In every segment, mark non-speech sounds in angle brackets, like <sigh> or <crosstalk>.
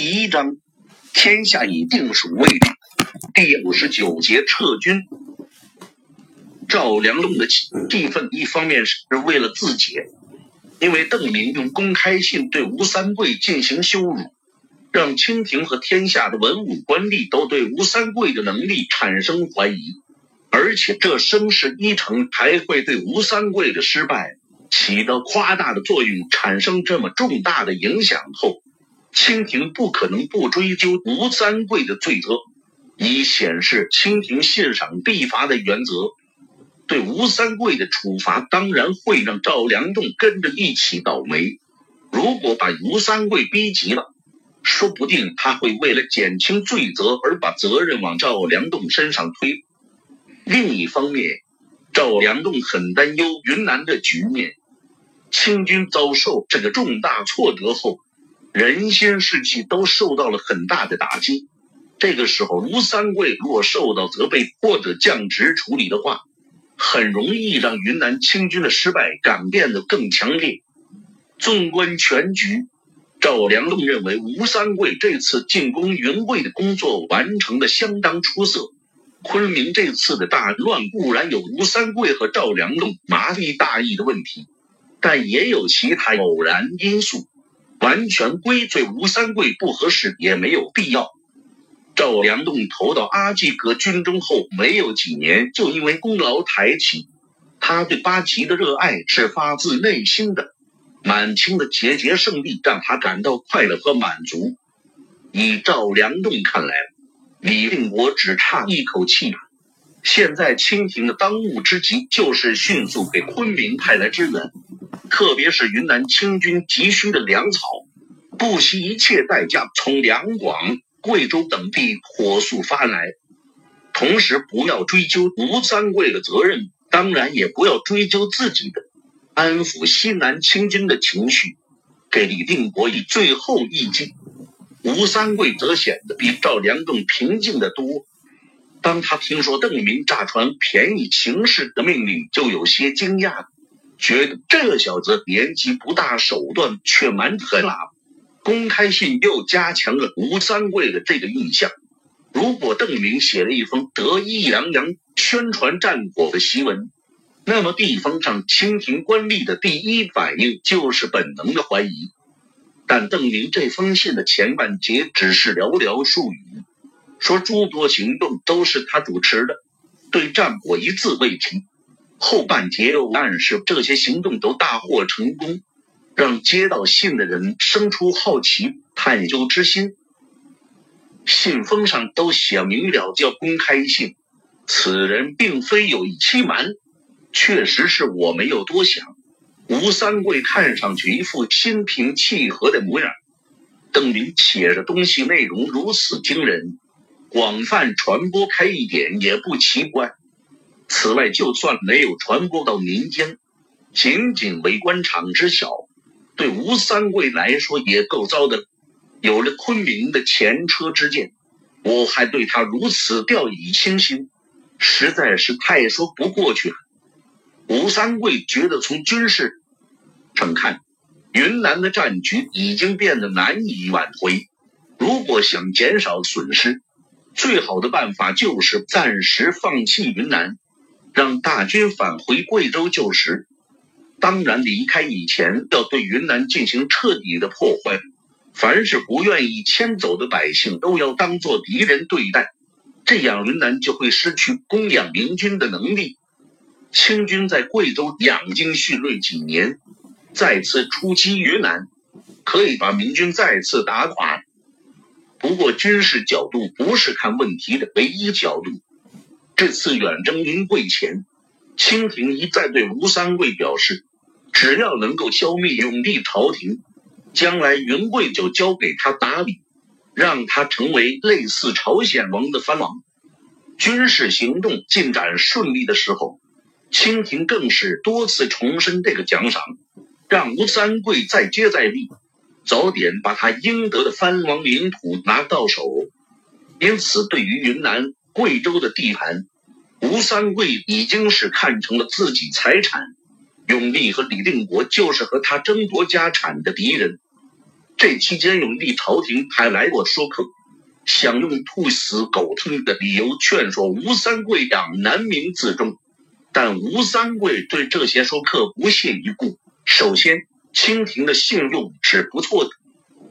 第一章，天下已定属魏。第五十九节撤军。赵良栋的气愤，一方面是为了自解，因为邓明用公开信对吴三桂进行羞辱，让清廷和天下的文武官吏都对吴三桂的能力产生怀疑，而且这声势一成，还会对吴三桂的失败起到夸大的作用，产生这么重大的影响后。清廷不可能不追究吴三桂的罪责，以显示清廷信赏必罚的原则。对吴三桂的处罚，当然会让赵良栋跟着一起倒霉。如果把吴三桂逼急了，说不定他会为了减轻罪责而把责任往赵良栋身上推。另一方面，赵良栋很担忧云南的局面。清军遭受这个重大挫折后。人心士气都受到了很大的打击。这个时候，吴三桂若受到责备或者降职处理的话，很容易让云南清军的失败感变得更强烈。纵观全局，赵良栋认为吴三桂这次进攻云贵的工作完成的相当出色。昆明这次的大乱固然有吴三桂和赵良栋麻痹大意的问题，但也有其他偶然因素。完全归罪吴三桂不合适也没有必要。赵良栋投到阿济格军中后，没有几年就因为功劳抬起。他对八旗的热爱是发自内心的。满清的节节胜利让他感到快乐和满足。以赵良栋看来，李定国只差一口气。现在清廷的当务之急就是迅速给昆明派来支援。特别是云南清军急需的粮草，不惜一切代价从两广、贵州等地火速发来。同时，不要追究吴三桂的责任，当然也不要追究自己的，安抚西南清军的情绪，给李定国以最后一击。吴三桂则显得比赵良栋平静得多。当他听说邓明炸船便宜行事的命令，就有些惊讶。觉得这小子年纪不大，手段却蛮狠辣。公开信又加强了吴三桂的这个印象。如果邓明写了一封得意洋洋宣传战果的檄文，那么地方上清廷官吏的第一反应就是本能的怀疑。但邓明这封信的前半截只是寥寥数语，说诸多行动都是他主持的，对战果一字未提。后半截又暗示这些行动都大获成功，让接到信的人生出好奇探究之心。信封上都写明了叫公开信，此人并非有意欺瞒，确实是我没有多想。吴三桂看上去一副心平气和的模样。邓明写的东西内容如此惊人，广泛传播开一点也不奇怪。此外，就算没有传播到民间，仅仅为官场知晓，对吴三桂来说也够糟的。有了昆明的前车之鉴，我还对他如此掉以轻心，实在是太说不过去了。吴三桂觉得，从军事上看，云南的战局已经变得难以挽回。如果想减少损失，最好的办法就是暂时放弃云南。让大军返回贵州就时，当然离开以前要对云南进行彻底的破坏。凡是不愿意迁走的百姓都要当做敌人对待，这样云南就会失去供养明军的能力。清军在贵州养精蓄锐几年，再次出击云南，可以把明军再次打垮。不过，军事角度不是看问题的唯一角度。这次远征云贵前，清廷一再对吴三桂表示，只要能够消灭永历朝廷，将来云贵就交给他打理，让他成为类似朝鲜王的藩王。军事行动进展顺利的时候，清廷更是多次重申这个奖赏，让吴三桂再接再厉，早点把他应得的藩王领土拿到手。因此，对于云南。贵州的地盘，吴三桂已经是看成了自己财产。永历和李定国就是和他争夺家产的敌人。这期间，永历朝廷还来过说客，想用兔死狗烹的理由劝说吴三桂养南明自重，但吴三桂对这些说客不屑一顾。首先，清廷的信用是不错的，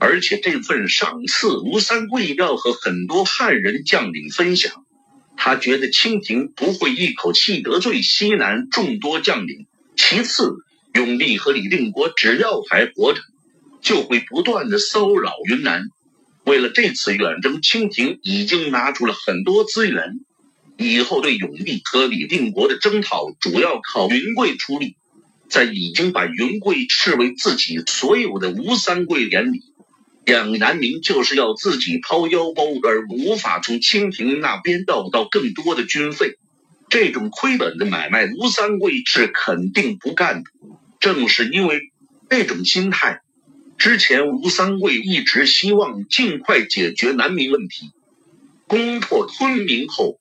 而且这份赏赐吴三桂要和很多汉人将领分享。他觉得清廷不会一口气得罪西南众多将领。其次，永历和李定国只要还活着，就会不断的骚扰云南。为了这次远征，清廷已经拿出了很多资源，以后对永历和李定国的征讨，主要靠云贵出力。在已经把云贵视为自己所有的吴三桂眼里。养南明就是要自己掏腰包，而无法从清廷那边要到更多的军费。这种亏本的买卖，吴三桂是肯定不干的。正是因为这种心态，之前吴三桂一直希望尽快解决南明问题。攻破昆明后，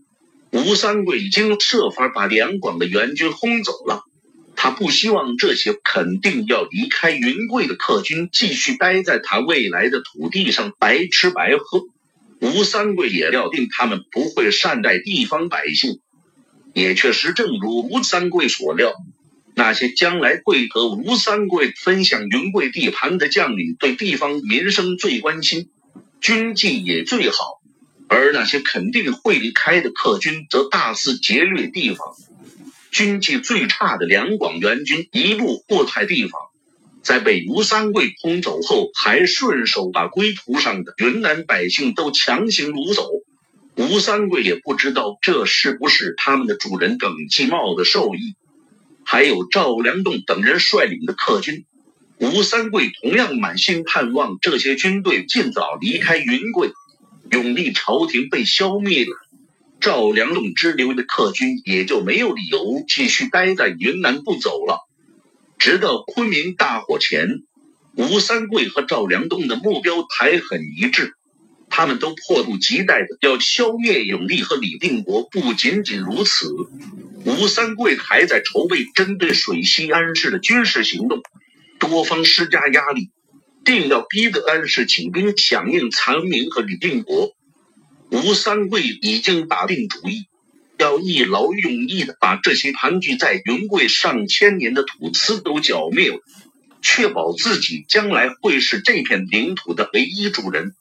吴三桂已经设法把两广的援军轰走了。他不希望这些肯定要离开云贵的客军继续待在他未来的土地上白吃白喝。吴三桂也料定他们不会善待地方百姓，也确实正如吴三桂所料，那些将来会和吴三桂分享云贵地盘的将领对地方民生最关心，军纪也最好，而那些肯定会离开的客军则大肆劫掠地方。军纪最差的两广援军一路祸害地方，在被吴三桂轰走后，还顺手把归途上的云南百姓都强行掳走。吴三桂也不知道这是不是他们的主人耿继茂的授意。还有赵良栋等人率领的客军，吴三桂同样满心盼望这些军队尽早离开云贵，永历朝廷被消灭了。赵良栋支流的客军也就没有理由继续待在云南不走了。直到昆明大火前，吴三桂和赵良栋的目标还很一致，他们都迫不及待的要消灭永历和李定国。不仅仅如此，吴三桂还在筹备针对水西安市的军事行动，多方施加压力，定要逼得安市请兵响应残明和李定国。吴三桂已经打定主意，要一劳永逸的把这些盘踞在云贵上千年的土司都剿灭了，确保自己将来会是这片领土的唯一主人。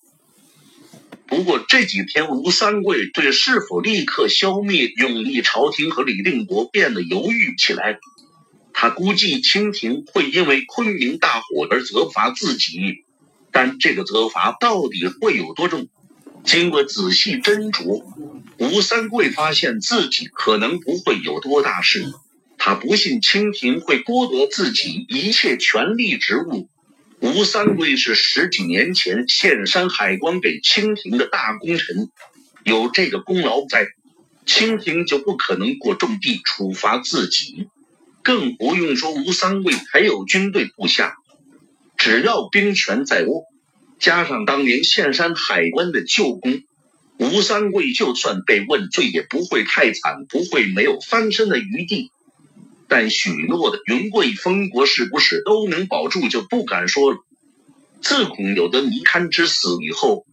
不过这几天，吴三桂对是否立刻消灭永历朝廷和李定国变得犹豫起来。他估计清廷会因为昆明大火而责罚自己，但这个责罚到底会有多重？经过仔细斟酌，吴三桂发现自己可能不会有多大事。他不信清廷会剥夺自己一切权力职务。吴三桂是十几年前献山海关给清廷的大功臣，有这个功劳在，清廷就不可能过重地处罚自己。更不用说吴三桂还有军队部下，只要兵权在握。加上当年献山海关的旧功，吴三桂就算被问罪也不会太惨，不会没有翻身的余地。但许诺的云贵封国是不是都能保住，就不敢说了。自恐有的尼堪之死以后，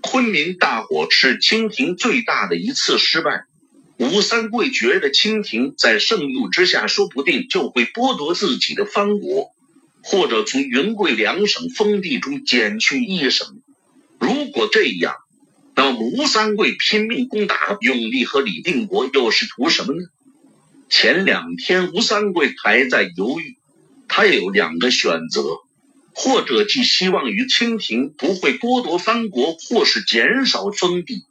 昆明大火是清廷最大的一次失败。吴三桂觉得清廷在盛怒之下，说不定就会剥夺自己的藩国。或者从云贵两省封地中减去一省，如果这样，那么吴三桂拼命攻打永历和李定国又是图什么呢？前两天吴三桂还在犹豫，他也有两个选择：或者寄希望于清廷不会剥夺藩国，或是减少封地，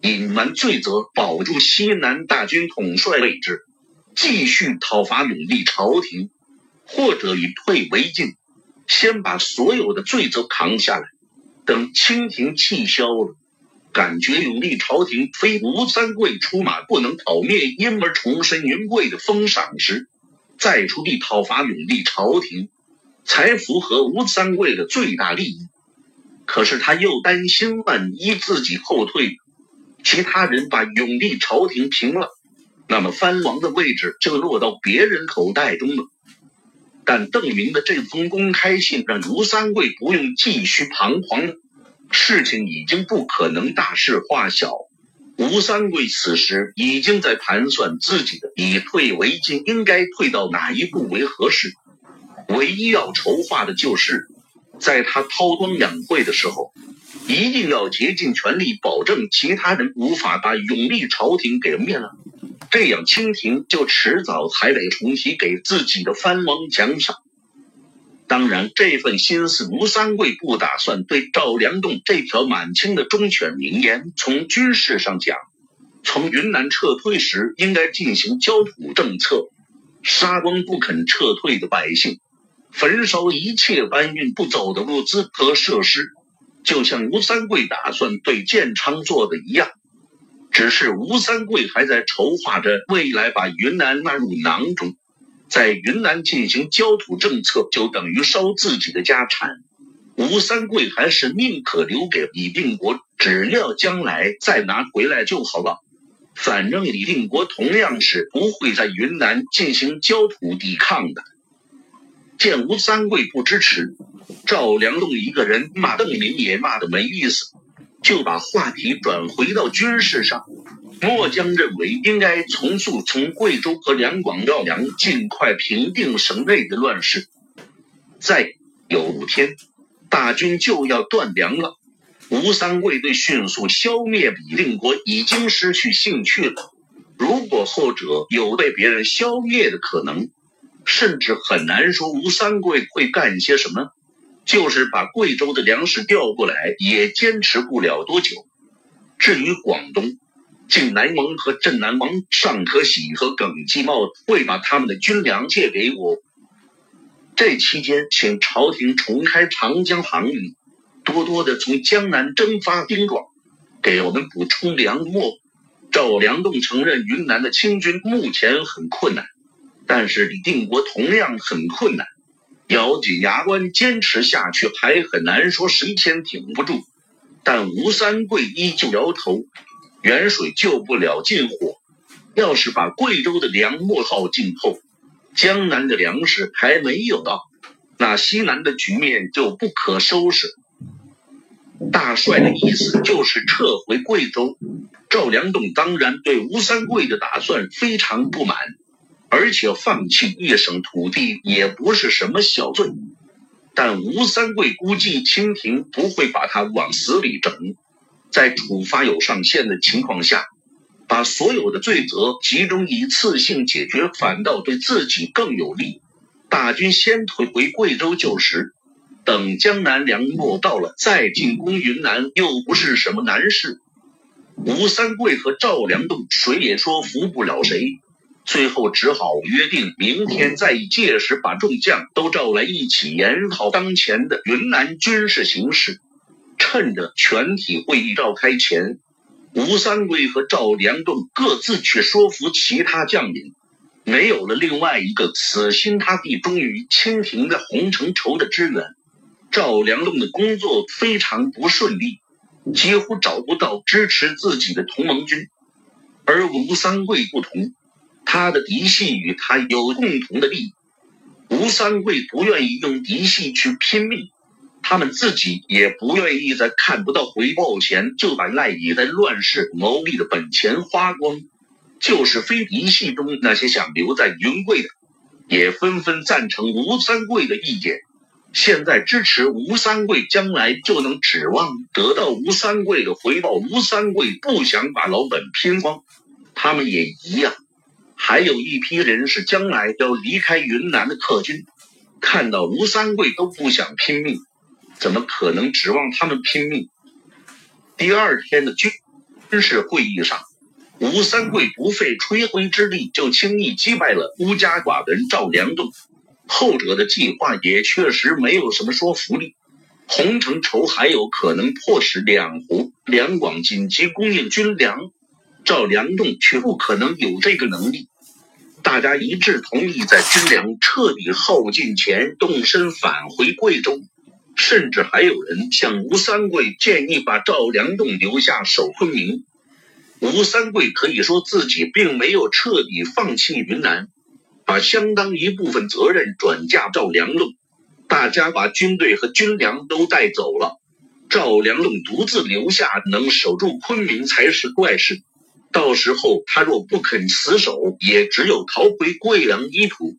隐瞒罪责，保住西南大军统帅位置，继续讨伐永历朝廷。或者以退为进，先把所有的罪责扛下来，等清廷气消了，感觉永历朝廷非吴三桂出马不能讨灭，因而重申云贵的封赏时，再出地讨伐永历朝廷，才符合吴三桂的最大利益。可是他又担心，万一自己后退，其他人把永历朝廷平了，那么藩王的位置就落到别人口袋中了。但邓明的这封公开信让吴三桂不用继续彷徨，事情已经不可能大事化小。吴三桂此时已经在盘算自己的以退为进应该退到哪一步为合适。唯一要筹划的就是，在他韬光养晦的时候，一定要竭尽全力保证其他人无法把永历朝廷给灭了。这样，清廷就迟早还得重新给自己的藩王奖赏。当然，这份心思，吴三桂不打算对赵良栋这条满清的忠犬名言从军事上讲，从云南撤退时应该进行焦土政策，杀光不肯撤退的百姓，焚烧一切搬运不走的物资和设施，就像吴三桂打算对建昌做的一样。只是吴三桂还在筹划着未来把云南纳入囊中，在云南进行焦土政策，就等于烧自己的家产。吴三桂还是宁可留给李定国，只要将来再拿回来就好了。反正李定国同样是不会在云南进行焦土抵抗的。见吴三桂不支持，赵良栋一个人骂邓明也骂的没意思。就把话题转回到军事上。末将认为应该从速从贵州和两广绕梁，尽快平定省内的乱世。再有五天，大军就要断粮了。吴三桂对迅速消灭李定国已经失去兴趣了。如果后者有被别人消灭的可能，甚至很难说吴三桂会干些什么。就是把贵州的粮食调过来，也坚持不了多久。至于广东，晋南王和镇南王尚可喜和耿继茂会把他们的军粮借给我。这期间，请朝廷重开长江航运，多多的从江南征发兵状，给我们补充粮秣。赵良栋承认，云南的清军目前很困难，但是李定国同样很困难。咬紧牙关坚持下去，还很难说谁先挺不住。但吴三桂依旧摇头：远水救不了近火。要是把贵州的粮秣耗尽后，江南的粮食还没有到，那西南的局面就不可收拾。大帅的意思就是撤回贵州。赵良栋当然对吴三桂的打算非常不满。而且放弃一省土地也不是什么小罪，但吴三桂估计清廷不会把他往死里整，在处罚有上限的情况下，把所有的罪责集中一次性解决，反倒对自己更有利。大军先退回贵州旧时，等江南粮秣到了再进攻云南，又不是什么难事。吴三桂和赵良栋谁也说服不了谁。最后只好约定明天再以届时把众将都召来一起研讨当前的云南军事形势。趁着全体会议召开前，吴三桂和赵良栋各自去说服其他将领。没有了另外一个死心塌地忠于清廷的洪承畴的支援，赵良栋的工作非常不顺利，几乎找不到支持自己的同盟军。而吴三桂不同。他的嫡系与他有共同的利益，吴三桂不愿意用嫡系去拼命，他们自己也不愿意在看不到回报前就把赖以在乱世谋利的本钱花光。就是非嫡系中那些想留在云贵的，也纷纷赞成吴三桂的意见。现在支持吴三桂，将来就能指望得到吴三桂的回报。吴三桂不想把老本拼光，他们也一样。还有一批人是将来要离开云南的客军，看到吴三桂都不想拼命，怎么可能指望他们拼命？第二天的军军事会议上，吴三桂不费吹灰之力就轻易击败了孤家寡人赵良栋，后者的计划也确实没有什么说服力。洪承畴还有可能迫使两湖两广紧急供应军粮，赵良栋却不可能有这个能力。大家一致同意，在军粮彻底耗尽前动身返回贵州，甚至还有人向吴三桂建议把赵良栋留下守昆明。吴三桂可以说自己并没有彻底放弃云南，把相当一部分责任转嫁赵良栋。大家把军队和军粮都带走了，赵良栋独自留下，能守住昆明才是怪事。到时候他若不肯死守，也只有逃回贵阳一途。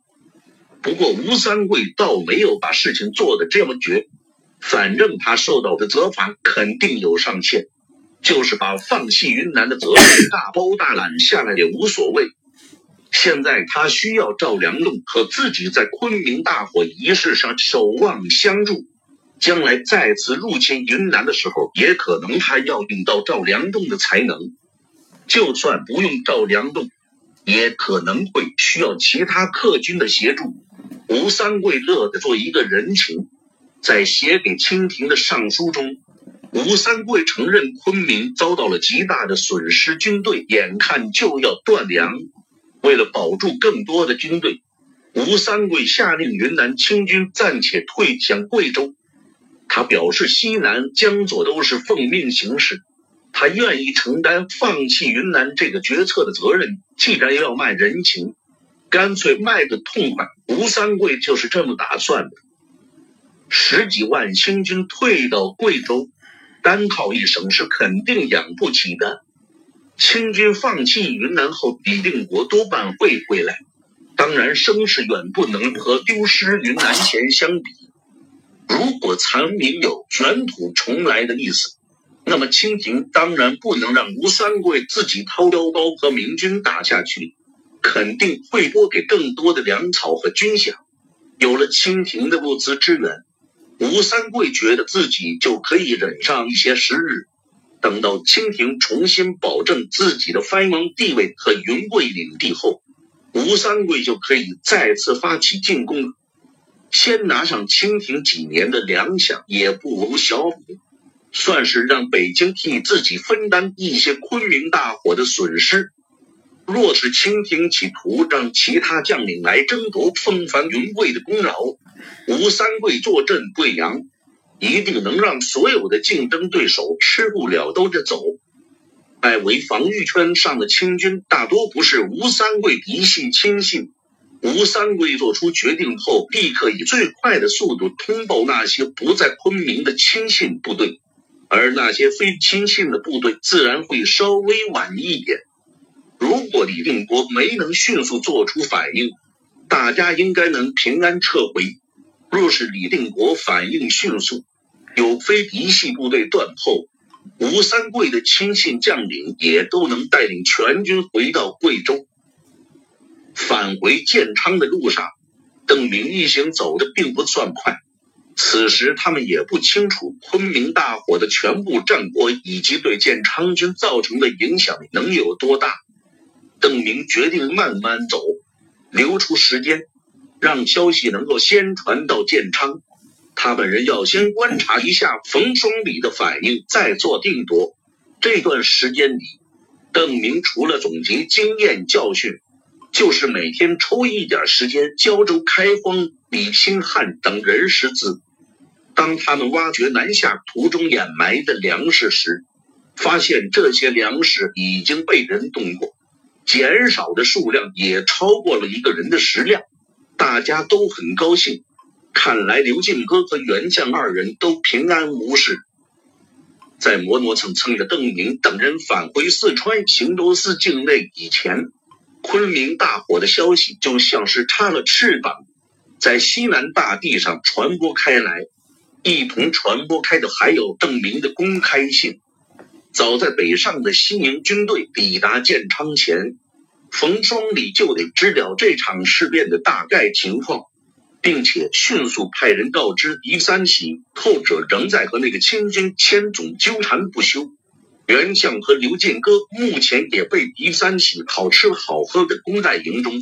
不过吴三桂倒没有把事情做得这么绝，反正他受到的责罚肯定有上限，就是把放弃云南的责任 <coughs> 大包大揽下来也无所谓。现在他需要赵良栋和自己在昆明大火仪式上守望相助，将来再次入侵云南的时候，也可能他要用到赵良栋的才能。就算不用赵良栋，也可能会需要其他客军的协助。吴三桂乐得做一个人情，在写给清廷的上书中，吴三桂承认昆明遭到了极大的损失，军队眼看就要断粮。为了保住更多的军队，吴三桂下令云南清军暂且退向贵州。他表示，西南、江左都是奉命行事，他愿意承担放弃云南这个决策的责任。既然要卖人情，干脆卖个痛快。吴三桂就是这么打算的。十几万清军退到贵州，单靠一省是肯定养不起的。清军放弃云南后，李定国多半会回来。当然，声势远不能和丢失云南前相比。如果残民有卷土重来的意思，那么清廷当然不能让吴三桂自己掏腰包和明军打下去，肯定会拨给更多的粮草和军饷。有了清廷的物资支援，吴三桂觉得自己就可以忍上一些时日。等到清廷重新保证自己的藩王地位和云贵领地后，吴三桂就可以再次发起进攻。先拿上清廷几年的粮饷也不无小补，算是让北京替自己分担一些昆明大火的损失。若是清廷企图让其他将领来争夺风帆云贵的功劳，吴三桂坐镇贵阳。一定能让所有的竞争对手吃不了兜着走。外围防御圈上的清军大多不是吴三桂嫡系亲信。吴三桂做出决定后，立刻以最快的速度通报那些不在昆明的亲信部队，而那些非亲信的部队自然会稍微晚一点。如果李定国没能迅速做出反应，大家应该能平安撤回。若是李定国反应迅速，有非嫡系部队断后，吴三桂的亲信将领也都能带领全军回到贵州。返回建昌的路上，邓明一行走的并不算快。此时他们也不清楚昆明大火的全部战果以及对建昌军造成的影响能有多大。邓明决定慢慢走，留出时间，让消息能够先传到建昌。他本人要先观察一下冯双礼的反应，再做定夺。这段时间里，邓明除了总结经验教训，就是每天抽一点时间胶州开荒、李清汉等人识字。当他们挖掘南下途中掩埋的粮食时，发现这些粮食已经被人动过，减少的数量也超过了一个人的食量，大家都很高兴。看来刘进哥和袁将二人都平安无事。在磨磨蹭蹭的邓明等人返回四川行州司境内以前，昆明大火的消息就像是插了翅膀，在西南大地上传播开来。一同传播开的还有邓明的公开信。早在北上的西宁军队抵达建昌前，冯双礼就得知了这场事变的大概情况。并且迅速派人告知狄三喜，后者仍在和那个清军千总纠缠不休。袁相和刘建哥目前也被狄三喜好吃好喝的攻在营中。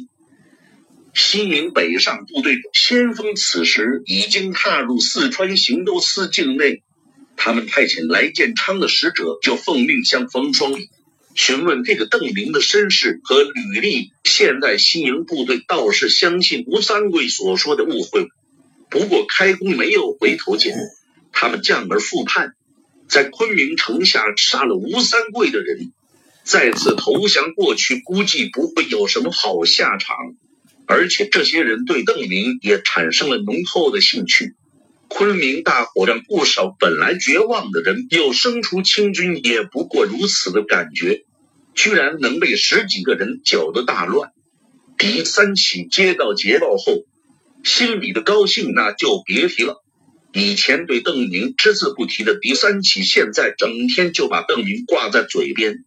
西营北上部队先锋此时已经踏入四川行州司境内，他们派遣来建昌的使者就奉命向冯双礼。询问这个邓明的身世和履历，现在西营部队倒是相信吴三桂所说的误会，不过开弓没有回头箭，他们降而复叛，在昆明城下杀了吴三桂的人，再次投降过去，估计不会有什么好下场。而且这些人对邓明也产生了浓厚的兴趣。昆明大火让不少本来绝望的人又生出清军也不过如此的感觉，居然能被十几个人搅得大乱。狄三喜接到捷报后，心里的高兴那就别提了。以前对邓明只字不提的狄三喜，现在整天就把邓明挂在嘴边，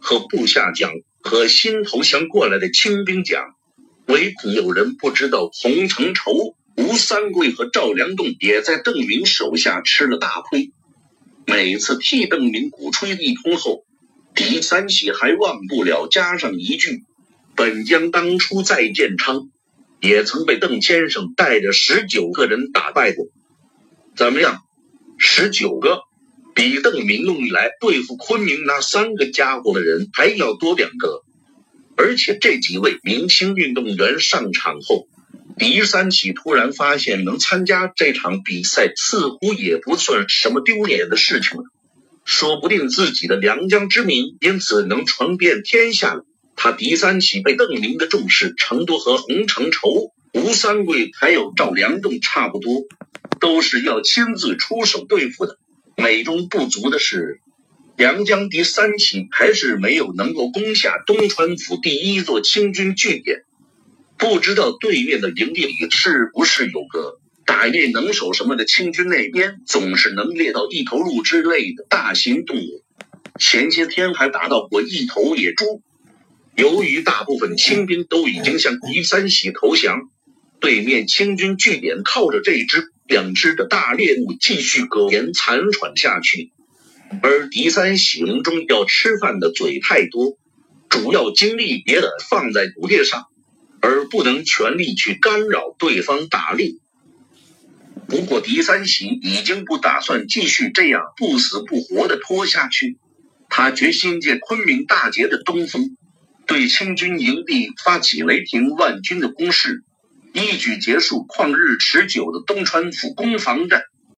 和部下讲，和新投降过来的清兵讲，唯恐有人不知道洪承畴。吴三桂和赵良栋也在邓明手下吃了大亏。每次替邓明鼓吹一通后，狄三喜还忘不了加上一句：“本将当初在建昌，也曾被邓先生带着十九个人打败过。怎么样？十九个，比邓明弄来对付昆明那三个家伙的人还要多两个。而且这几位明星运动员上场后。”狄三喜突然发现，能参加这场比赛似乎也不算什么丢脸的事情了。说不定自己的良将之名因此能传遍天下了。他狄三喜被邓明的重视程度和洪承畴、吴三桂还有赵良栋差不多，都是要亲自出手对付的。美中不足的是，良将狄三喜还是没有能够攻下东川府第一座清军据点。不知道对面的营地里是不是有个打猎能手什么的？清军那边总是能猎到一头鹿之类的大型动物，前些天还打到过一头野猪。由于大部分清兵都已经向狄三喜投降，对面清军据点靠着这只两只的大猎物继续苟延残喘下去，而狄三喜中要吃饭的嘴太多，主要精力也得放在捕猎上。而不能全力去干扰对方打猎。不过，狄三喜已经不打算继续这样不死不活的拖下去，他决心借昆明大捷的东风，对清军营地发起雷霆万钧的攻势，一举结束旷日持久的东川府攻防战。